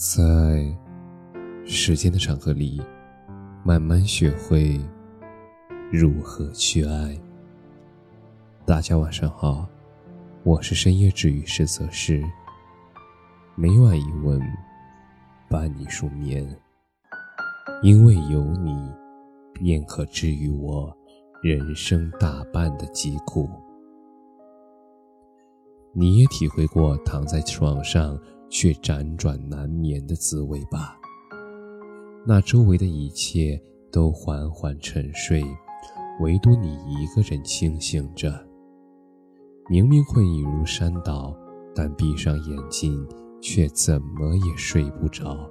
在时间的长河里，慢慢学会如何去爱。大家晚上好，我是深夜治愈师泽师。每晚一问，伴你入眠。因为有你，便可治愈我人生大半的疾苦。你也体会过躺在床上。却辗转难眠的滋味吧。那周围的一切都缓缓沉睡，唯独你一个人清醒着。明明困意如山倒，但闭上眼睛却怎么也睡不着。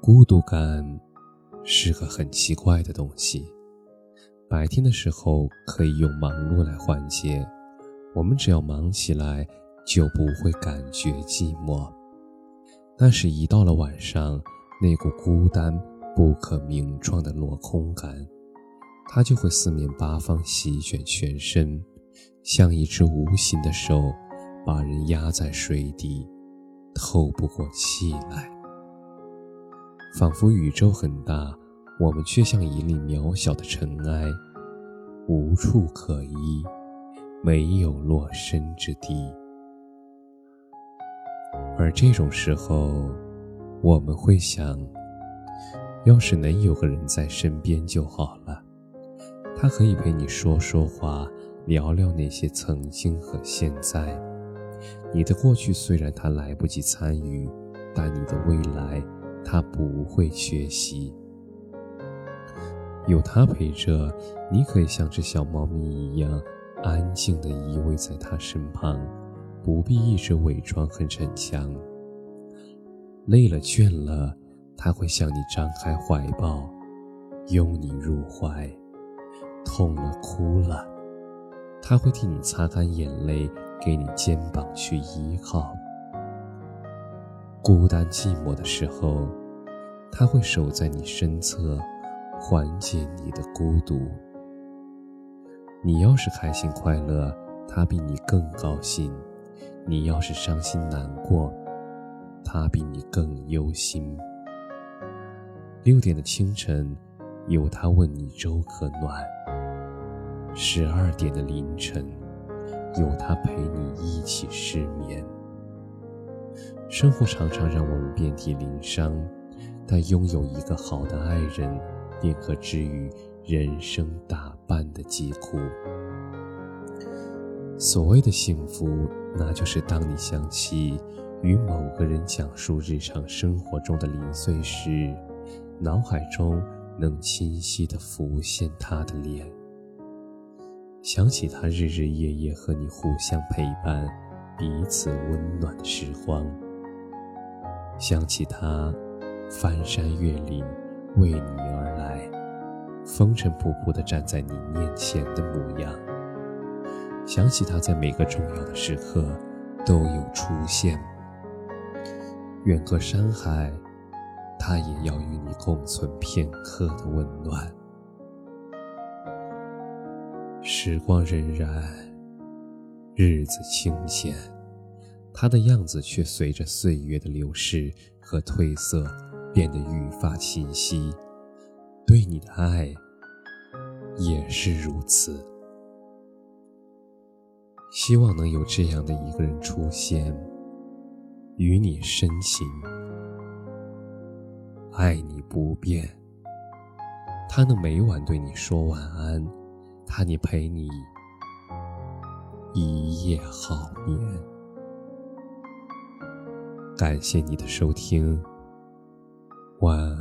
孤独感是个很奇怪的东西。白天的时候可以用忙碌来缓解，我们只要忙起来。就不会感觉寂寞，但是，一到了晚上，那股孤单不可名状的落空感，它就会四面八方席卷全身，像一只无形的手，把人压在水底，透不过气来。仿佛宇宙很大，我们却像一粒渺小的尘埃，无处可依，没有落身之地。而这种时候，我们会想，要是能有个人在身边就好了。他可以陪你说说话，聊聊那些曾经和现在。你的过去虽然他来不及参与，但你的未来他不会缺席。有他陪着，你可以像只小猫咪一样，安静地依偎在他身旁。不必一直伪装很逞强。累了倦了，他会向你张开怀抱，拥你入怀；痛了哭了，他会替你擦干眼泪，给你肩膀去依靠。孤单寂寞的时候，他会守在你身侧，缓解你的孤独。你要是开心快乐，他比你更高兴。你要是伤心难过，他比你更忧心。六点的清晨，有他问你粥可暖；十二点的凌晨，有他陪你一起失眠。生活常常让我们遍体鳞伤，但拥有一个好的爱人，便可治愈人生大半的疾苦。所谓的幸福。那就是当你想起与某个人讲述日常生活中的零碎时，脑海中能清晰地浮现他的脸。想起他日日夜夜和你互相陪伴、彼此温暖的时光。想起他翻山越岭为你而来，风尘仆仆地站在你面前的模样。想起他在每个重要的时刻都有出现，远隔山海，他也要与你共存片刻的温暖。时光荏苒，日子清闲，他的样子却随着岁月的流逝和褪色变得愈发清晰。对你的爱也是如此。希望能有这样的一个人出现，与你深情，爱你不变。他能每晚对你说晚安，他你陪你一夜好眠。感谢你的收听，晚安。